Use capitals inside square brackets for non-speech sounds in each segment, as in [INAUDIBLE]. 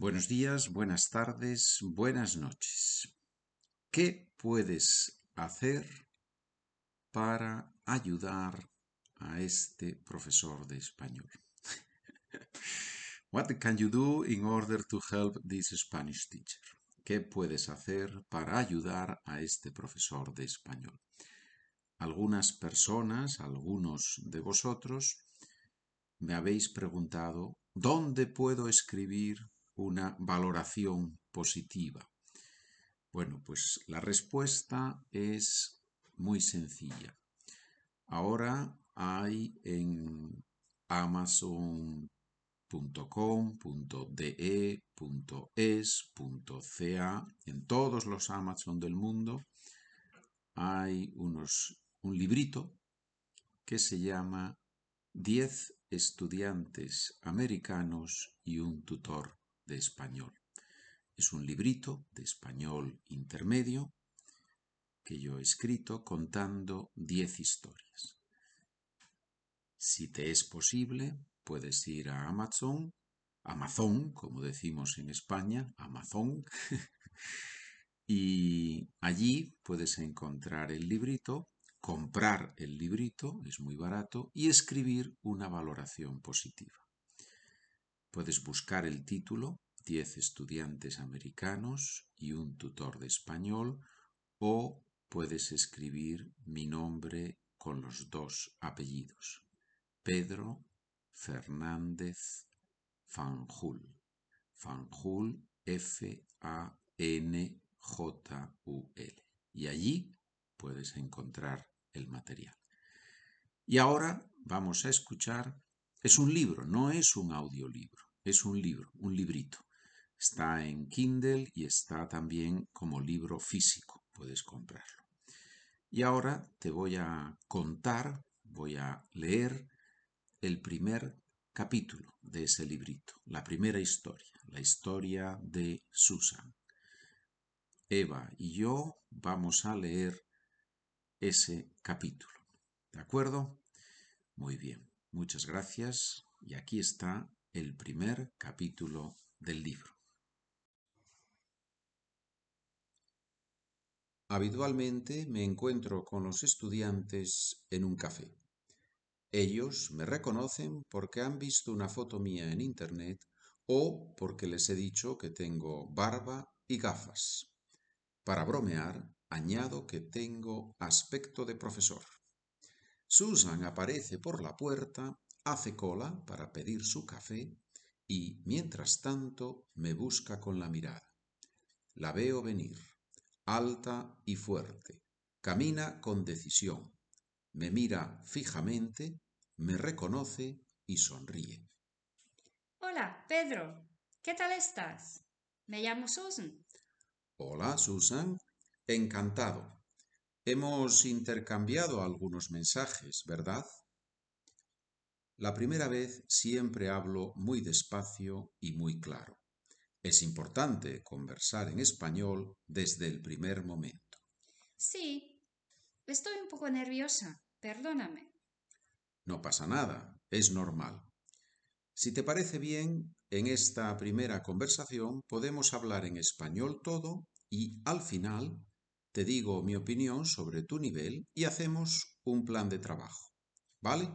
Buenos días, buenas tardes, buenas noches. ¿Qué puedes hacer para ayudar a este profesor de español? [LAUGHS] What can you do in order to help this Spanish teacher? ¿Qué puedes hacer para ayudar a este profesor de español? Algunas personas, algunos de vosotros, me habéis preguntado ¿dónde puedo escribir una valoración positiva? Bueno, pues la respuesta es muy sencilla. Ahora hay en amazon.com.de, .es, .ca, en todos los Amazon del mundo hay unos, un librito que se llama 10 estudiantes americanos y un tutor de español. Es un librito de español intermedio que yo he escrito contando 10 historias. Si te es posible, puedes ir a Amazon, Amazon, como decimos en España, Amazon, [LAUGHS] y allí puedes encontrar el librito, comprar el librito, es muy barato, y escribir una valoración positiva. Puedes buscar el título, 10 estudiantes americanos y un tutor de español, o puedes escribir mi nombre con los dos apellidos, Pedro Fernández Fanjul. Fanjul, F-A-N-J-U-L. Y allí puedes encontrar el material. Y ahora vamos a escuchar, es un libro, no es un audiolibro es un libro, un librito. Está en Kindle y está también como libro físico, puedes comprarlo. Y ahora te voy a contar, voy a leer el primer capítulo de ese librito, la primera historia, la historia de Susan. Eva y yo vamos a leer ese capítulo. ¿De acuerdo? Muy bien, muchas gracias. Y aquí está el primer capítulo del libro. Habitualmente me encuentro con los estudiantes en un café. Ellos me reconocen porque han visto una foto mía en Internet o porque les he dicho que tengo barba y gafas. Para bromear, añado que tengo aspecto de profesor. Susan aparece por la puerta hace cola para pedir su café y, mientras tanto, me busca con la mirada. La veo venir, alta y fuerte. Camina con decisión. Me mira fijamente, me reconoce y sonríe. Hola, Pedro. ¿Qué tal estás? Me llamo Susan. Hola, Susan. Encantado. Hemos intercambiado algunos mensajes, ¿verdad? La primera vez siempre hablo muy despacio y muy claro. Es importante conversar en español desde el primer momento. Sí, estoy un poco nerviosa. Perdóname. No pasa nada, es normal. Si te parece bien, en esta primera conversación podemos hablar en español todo y al final te digo mi opinión sobre tu nivel y hacemos un plan de trabajo. ¿Vale?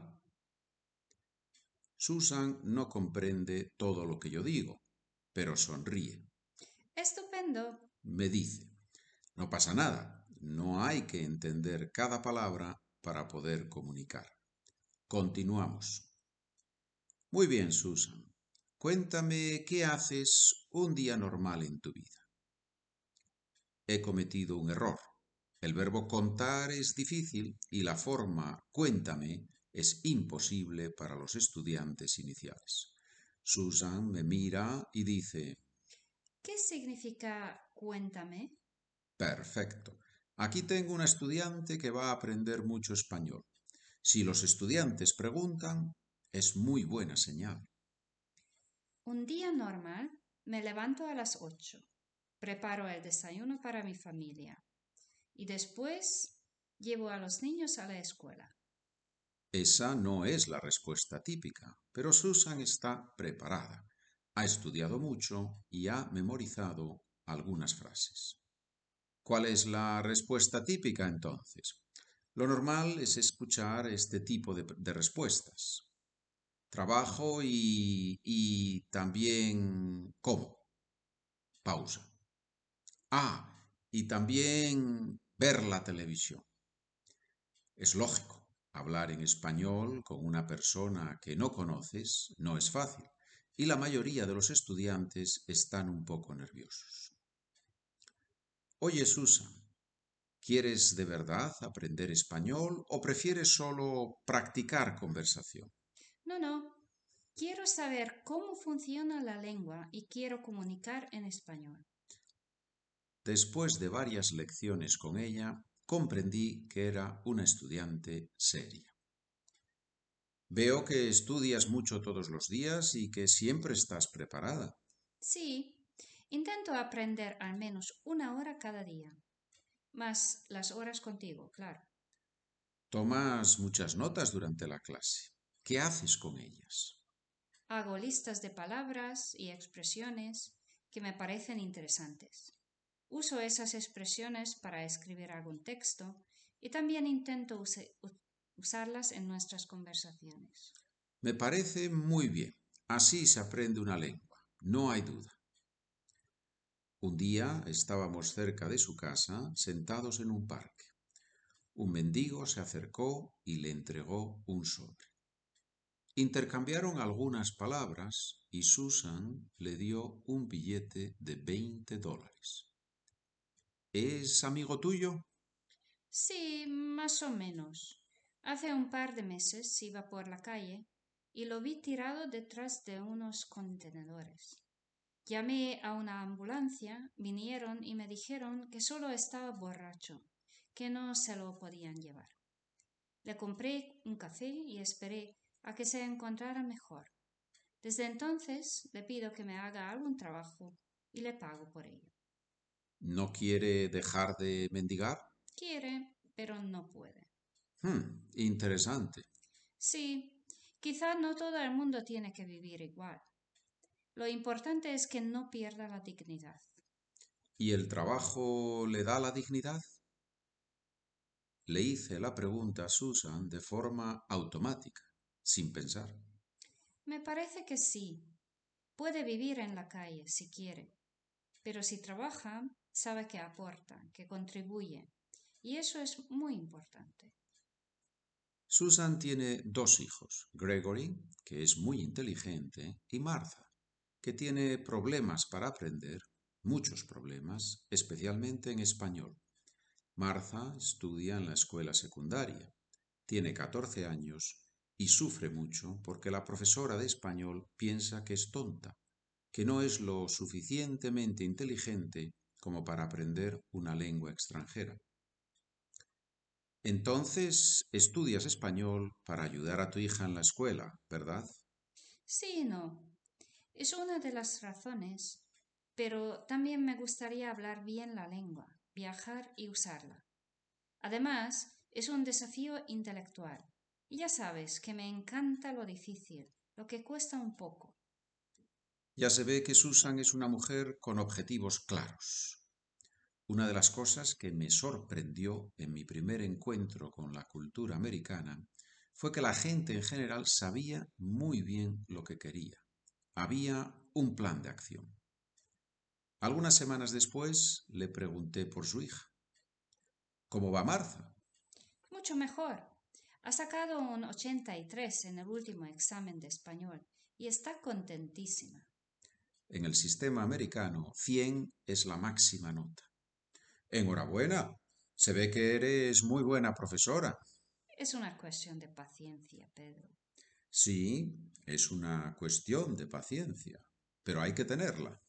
Susan no comprende todo lo que yo digo, pero sonríe. Estupendo. Me dice, no pasa nada, no hay que entender cada palabra para poder comunicar. Continuamos. Muy bien, Susan. Cuéntame qué haces un día normal en tu vida. He cometido un error. El verbo contar es difícil y la forma cuéntame es imposible para los estudiantes iniciales. Susan me mira y dice, ¿Qué significa cuéntame? Perfecto. Aquí tengo una estudiante que va a aprender mucho español. Si los estudiantes preguntan, es muy buena señal. Un día normal me levanto a las ocho, preparo el desayuno para mi familia y después llevo a los niños a la escuela. Esa no es la respuesta típica, pero Susan está preparada. ha estudiado mucho y ha memorizado algunas frases. ¿Cuál es la respuesta típica entonces? Lo normal es escuchar este tipo de, respuestas. Trabajo y, también como. Pausa. Ah, y también ver la televisión. Es lógico, hablar en español con una persona que no conoces no es fácil y la mayoría de los estudiantes están un poco nerviosos. Oye, Susan, ¿quieres de verdad aprender español o prefieres solo practicar conversación? No, no. Quiero saber cómo funciona la lengua y quiero comunicar en español. Después de varias lecciones con ella, comprendí que era una estudiante seria. Veo que estudias mucho todos los días y que siempre estás preparada. Sí, intento aprender al menos una hora cada día. Más las horas contigo, claro. Tomas muchas notas durante la clase. ¿Qué haces con ellas? Hago listas de palabras y expresiones que me parecen interesantes. Uso esas expresiones para escribir algún texto y también intento usarlas en nuestras conversaciones. Me parece muy bien. Así se aprende una lengua, no hay duda. Un día estábamos cerca de su casa, sentados en un parque. Un mendigo se acercó y le entregó un sobre. Intercambiaron algunas palabras y Susan le dio un billete de veinte dólares. ¿Es amigo tuyo? Sí, más o menos. Hace un par de meses iba por la calle y lo vi tirado detrás de unos contenedores. Llamé a una ambulancia, vinieron y me dijeron que solo estaba borracho, que no se lo podían llevar. Le compré un café y esperé a que se encontrara mejor. Desde entonces le pido que me haga algún trabajo y le pago por ello. ¿No quiere dejar de mendigar? Quiere, pero no puede. Hmm, interesante. Sí, quizá no todo el mundo tiene que vivir igual. Lo importante es que no pierda la dignidad. ¿Y el trabajo le da la dignidad? Le hice la pregunta a Susan de forma automática, sin pensar. Me parece que sí. Puede vivir en la calle si quiere. Pero si trabaja, sabe que aporta, que contribuye. Y eso es muy importante. Susan tiene dos hijos, Gregory, que es muy inteligente, y Martha, que tiene problemas para aprender, muchos problemas, especialmente en español. Martha estudia en la escuela secundaria, tiene 14 años y sufre mucho porque la profesora de español piensa que es tonta, que no es lo suficientemente inteligente como para aprender una lengua extranjera. Entonces, estudias español para ayudar a tu hija en la escuela, ¿verdad? Sí, no. Es una de las razones, pero también me gustaría hablar bien la lengua, viajar y usarla. Además, es un desafío intelectual. Y ya sabes que me encanta lo difícil, lo que cuesta un poco. Ya se ve que Susan es una mujer con objetivos claros. Una de las cosas que me sorprendió en mi primer encuentro con la cultura americana fue que la gente en general sabía muy bien lo que quería. Había un plan de acción. Algunas semanas después le pregunté por su hija. ¿Cómo va Martha? Mucho mejor. Ha sacado un 83 en el último examen de español y está contentísima. En el sistema americano, 100 es la máxima nota. Enhorabuena. Se ve que eres muy buena profesora. Es una cuestión de paciencia, Pedro. Sí, es una cuestión de paciencia, pero hay que tenerla.